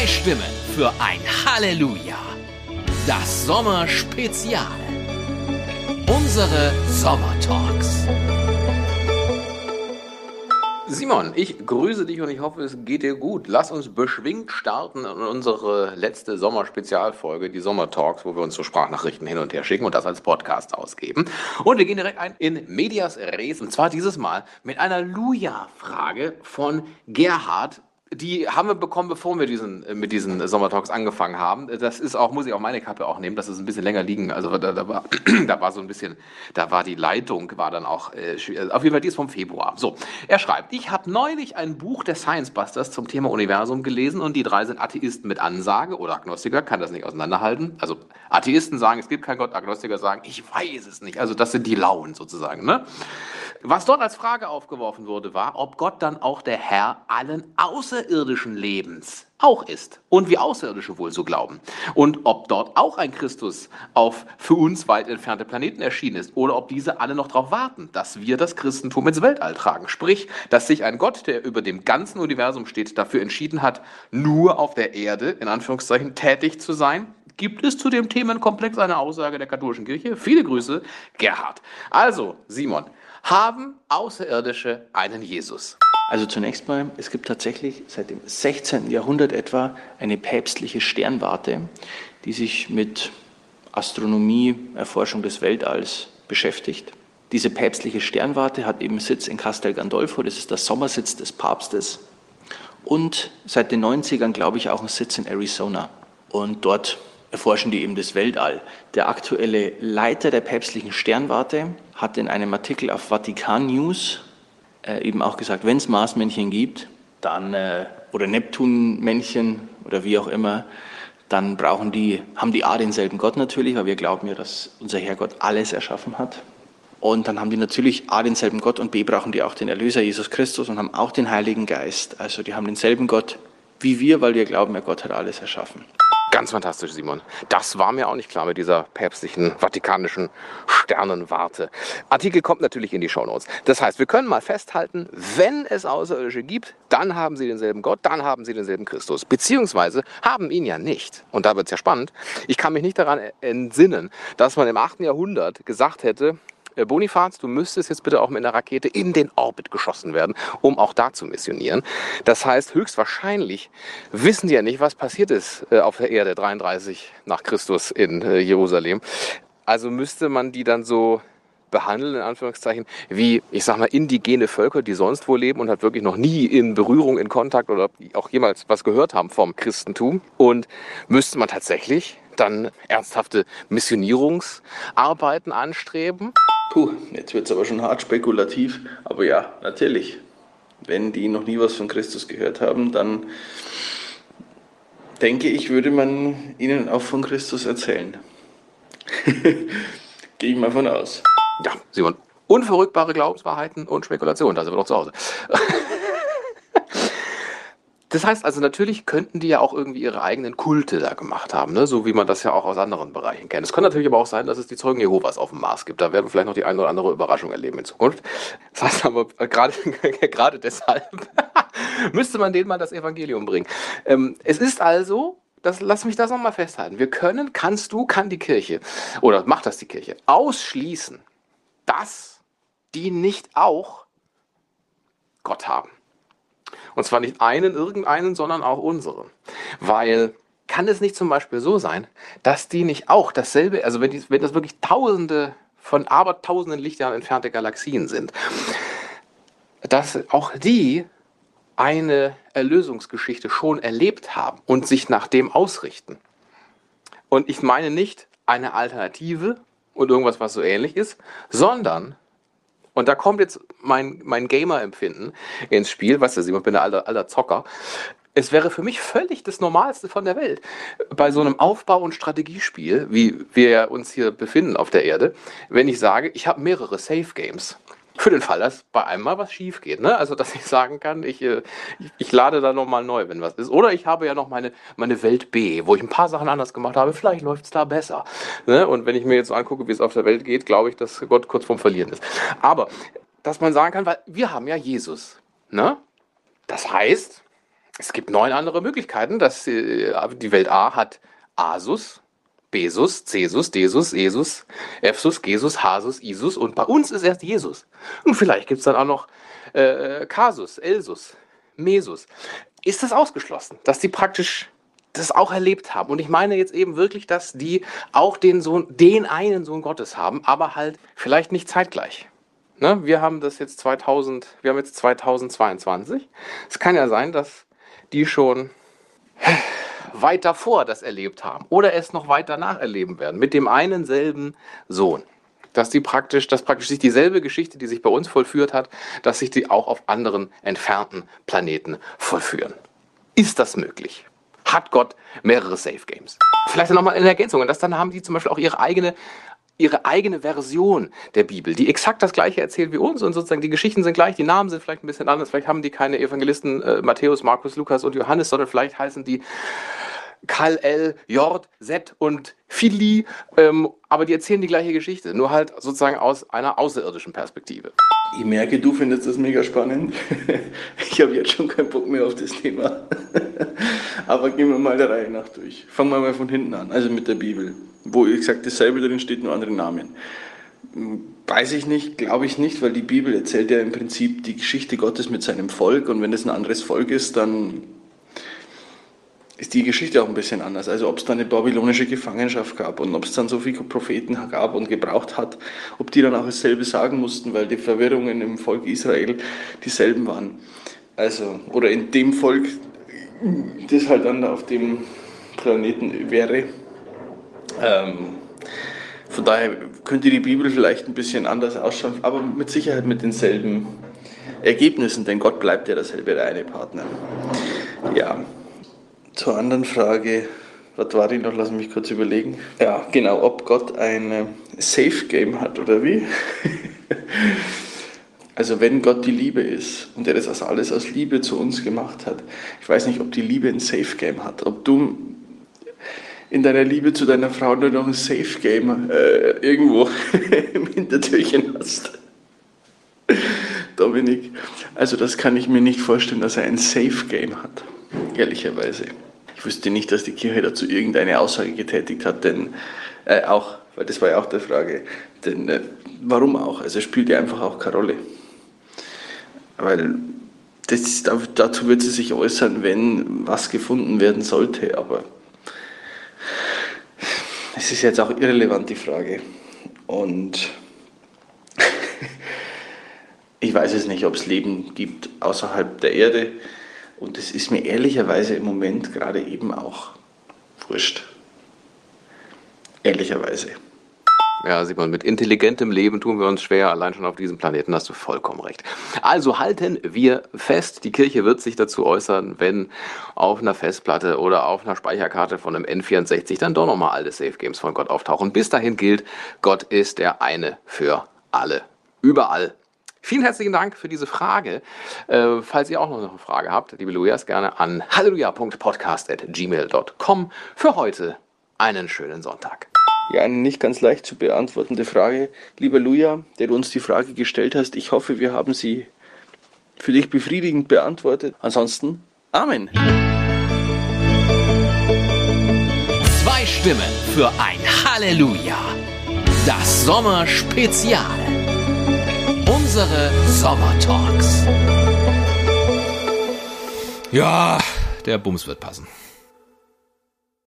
Zwei Stimmen für ein Halleluja. Das Sommerspezial. Unsere Sommertalks. Simon, ich grüße dich und ich hoffe, es geht dir gut. Lass uns beschwingt starten in unsere letzte Sommerspezialfolge, die Sommertalks, wo wir uns so Sprachnachrichten hin und her schicken und das als Podcast ausgeben. Und wir gehen direkt ein in Medias Res und zwar dieses Mal mit einer Luja-Frage von Gerhard die haben wir bekommen, bevor wir diesen, äh, mit diesen Sommertalks angefangen haben. Das ist auch, muss ich auch meine Kappe auch nehmen, das ist ein bisschen länger liegen. Also da, da, war, da war so ein bisschen, da war die Leitung, war dann auch, äh, äh, auf jeden Fall die ist vom Februar. So, er schreibt, ich habe neulich ein Buch der Science Busters zum Thema Universum gelesen und die drei sind Atheisten mit Ansage oder Agnostiker, kann das nicht auseinanderhalten. Also Atheisten sagen, es gibt keinen Gott, Agnostiker sagen, ich weiß es nicht. Also das sind die Lauen sozusagen. Ne? Was dort als Frage aufgeworfen wurde, war, ob Gott dann auch der Herr allen außerirdischen Lebens auch ist und wie Außerirdische wohl so glauben. Und ob dort auch ein Christus auf für uns weit entfernte Planeten erschienen ist oder ob diese alle noch darauf warten, dass wir das Christentum ins Weltall tragen. Sprich, dass sich ein Gott, der über dem ganzen Universum steht, dafür entschieden hat, nur auf der Erde, in Anführungszeichen, tätig zu sein, Gibt es zu dem Themenkomplex eine Aussage der katholischen Kirche? Viele Grüße, Gerhard. Also, Simon, haben Außerirdische einen Jesus? Also zunächst mal, es gibt tatsächlich seit dem 16. Jahrhundert etwa eine päpstliche Sternwarte, die sich mit Astronomie, Erforschung des Weltalls beschäftigt. Diese päpstliche Sternwarte hat eben Sitz in Castel Gandolfo, das ist der Sommersitz des Papstes. Und seit den 90ern, glaube ich, auch einen Sitz in Arizona. Und dort erforschen die eben das Weltall. Der aktuelle Leiter der päpstlichen Sternwarte hat in einem Artikel auf Vatikan News äh, eben auch gesagt, wenn es Marsmännchen gibt, dann äh, oder Neptunmännchen oder wie auch immer, dann brauchen die, haben die A denselben Gott natürlich, weil wir glauben ja, dass unser Herrgott alles erschaffen hat. Und dann haben die natürlich A denselben Gott und B brauchen die auch den Erlöser Jesus Christus und haben auch den Heiligen Geist. Also die haben denselben Gott wie wir, weil wir glauben, ja, Gott hat alles erschaffen. Ganz fantastisch, Simon. Das war mir auch nicht klar mit dieser päpstlichen, vatikanischen Sternenwarte. Artikel kommt natürlich in die Shownotes. Das heißt, wir können mal festhalten, wenn es Außerirdische gibt, dann haben sie denselben Gott, dann haben sie denselben Christus. Beziehungsweise haben ihn ja nicht. Und da wird es ja spannend. Ich kann mich nicht daran entsinnen, dass man im 8. Jahrhundert gesagt hätte, Bonifaz, du müsstest jetzt bitte auch mit einer Rakete in den Orbit geschossen werden, um auch da zu missionieren. Das heißt, höchstwahrscheinlich wissen die ja nicht, was passiert ist äh, auf der Erde 33 nach Christus in äh, Jerusalem. Also müsste man die dann so behandeln, in Anführungszeichen, wie, ich sag mal, indigene Völker, die sonst wo leben und halt wirklich noch nie in Berührung, in Kontakt oder auch jemals was gehört haben vom Christentum. Und müsste man tatsächlich dann ernsthafte Missionierungsarbeiten anstreben. Puh, jetzt wird es aber schon hart spekulativ. Aber ja, natürlich. Wenn die noch nie was von Christus gehört haben, dann denke ich, würde man ihnen auch von Christus erzählen. Gehe ich mal von aus. Ja, Simon. Unverrückbare Glaubenswahrheiten und Spekulationen, da sind wir doch zu Hause. Das heißt also, natürlich könnten die ja auch irgendwie ihre eigenen Kulte da gemacht haben, ne? so wie man das ja auch aus anderen Bereichen kennt. Es kann natürlich aber auch sein, dass es die Zeugen Jehovas auf dem Mars gibt. Da werden wir vielleicht noch die eine oder andere Überraschung erleben in Zukunft. Das heißt aber, äh, gerade, gerade deshalb müsste man denen mal das Evangelium bringen. Ähm, es ist also, das, lass mich das nochmal festhalten. Wir können, kannst du, kann die Kirche, oder macht das die Kirche, ausschließen, dass die nicht auch Gott haben. Und zwar nicht einen, irgendeinen, sondern auch unseren. Weil kann es nicht zum Beispiel so sein, dass die nicht auch dasselbe, also wenn, die, wenn das wirklich tausende von abertausenden Lichtjahren entfernte Galaxien sind, dass auch die eine Erlösungsgeschichte schon erlebt haben und sich nach dem ausrichten. Und ich meine nicht eine Alternative und irgendwas, was so ähnlich ist, sondern und da kommt jetzt mein, mein Gamer-Empfinden ins Spiel. Weißt du, ich bin ein alter, alter Zocker. Es wäre für mich völlig das Normalste von der Welt. Bei so einem Aufbau- und Strategiespiel, wie wir uns hier befinden auf der Erde, wenn ich sage, ich habe mehrere Safe Games. Für den Fall, dass bei einem mal was schief geht. Ne? Also, dass ich sagen kann, ich, äh, ich, ich lade da nochmal neu, wenn was ist. Oder ich habe ja noch meine, meine Welt B, wo ich ein paar Sachen anders gemacht habe. Vielleicht läuft es da besser. Ne? Und wenn ich mir jetzt so angucke, wie es auf der Welt geht, glaube ich, dass Gott kurz vorm Verlieren ist. Aber, dass man sagen kann, weil wir haben ja Jesus. Ne? Das heißt, Es gibt neun andere Möglichkeiten. Das, äh, die Welt A hat Asus, Besus, Cesus, Desus, Esus, Epsus, Jesus, Hasus, Isus und bei uns ist erst Jesus. Und vielleicht gibt es dann auch noch äh, Kasus, Elsus, Mesus. Ist das ausgeschlossen, dass die praktisch das auch erlebt haben? Und ich meine jetzt eben wirklich, dass die auch den Sohn, den einen Sohn Gottes haben, aber halt vielleicht nicht zeitgleich. Ne? Wir haben das jetzt 2000, wir haben jetzt 2022. Es kann ja sein, dass die schon weit davor das erlebt haben oder es noch weiter nacherleben werden mit dem einen selben Sohn. Dass die praktisch, dass praktisch sich dieselbe Geschichte, die sich bei uns vollführt hat, dass sich die auch auf anderen entfernten Planeten vollführen. Ist das möglich? Hat Gott mehrere Safe Games? Vielleicht nochmal in Ergänzung. Und das dann haben die zum Beispiel auch ihre eigene ihre eigene Version der Bibel, die exakt das gleiche erzählt wie uns und sozusagen die Geschichten sind gleich, die Namen sind vielleicht ein bisschen anders, vielleicht haben die keine Evangelisten äh, Matthäus, Markus, Lukas und Johannes, sondern vielleicht heißen die Kal El, Jord, Set und Fili, ähm, aber die erzählen die gleiche Geschichte, nur halt sozusagen aus einer außerirdischen Perspektive. Ich merke, du findest das mega spannend. Ich habe jetzt schon keinen Bock mehr auf das Thema. Aber gehen wir mal der Reihe nach durch. Fangen wir mal von hinten an, also mit der Bibel, wo, gesagt, dasselbe drin steht, nur andere Namen. Weiß ich nicht, glaube ich nicht, weil die Bibel erzählt ja im Prinzip die Geschichte Gottes mit seinem Volk und wenn es ein anderes Volk ist, dann ist die Geschichte auch ein bisschen anders. Also ob es da eine babylonische Gefangenschaft gab und ob es dann so viele Propheten gab und gebraucht hat, ob die dann auch dasselbe sagen mussten, weil die Verwirrungen im Volk Israel dieselben waren. Also, oder in dem Volk, das halt dann auf dem Planeten wäre. Ähm, von daher könnte die Bibel vielleicht ein bisschen anders ausschauen, aber mit Sicherheit mit denselben Ergebnissen, denn Gott bleibt ja derselbe, der eine Partner. Ja, zur anderen Frage, was war die noch? Lass mich kurz überlegen. Ja, genau, ob Gott ein äh, Safe Game hat oder wie? also wenn Gott die Liebe ist und er das alles aus Liebe zu uns gemacht hat, ich weiß nicht, ob die Liebe ein Safe Game hat, ob du in deiner Liebe zu deiner Frau nur noch ein Safe Game äh, irgendwo im Hintertürchen hast. Dominik, also das kann ich mir nicht vorstellen, dass er ein Safe Game hat ehrlicherweise. Ich wüsste nicht, dass die Kirche dazu irgendeine Aussage getätigt hat, denn äh, auch, weil das war ja auch die Frage, denn äh, warum auch? Also spielt ja einfach auch keine Rolle. Weil das, dazu wird sie sich äußern, wenn was gefunden werden sollte, aber es ist jetzt auch irrelevant, die Frage. Und ich weiß es nicht, ob es Leben gibt außerhalb der Erde. Und das ist mir ehrlicherweise im Moment gerade eben auch wurscht. Ehrlicherweise. Ja, Simon, mit intelligentem Leben tun wir uns schwer, allein schon auf diesem Planeten hast du vollkommen recht. Also halten wir fest, die Kirche wird sich dazu äußern, wenn auf einer Festplatte oder auf einer Speicherkarte von einem N64 dann doch nochmal alte Safe Games von Gott auftauchen. Bis dahin gilt, Gott ist der eine für alle. Überall Vielen herzlichen Dank für diese Frage. Äh, falls ihr auch noch eine Frage habt, liebe Lujas, gerne an halleluja.podcast.gmail.com. Für heute einen schönen Sonntag. Ja, eine nicht ganz leicht zu beantwortende Frage. Lieber Luja, der du uns die Frage gestellt hast, ich hoffe, wir haben sie für dich befriedigend beantwortet. Ansonsten, Amen. Zwei Stimmen für ein Halleluja. Das Sommerspezial unsere Sommertalks. Ja, der Bums wird passen.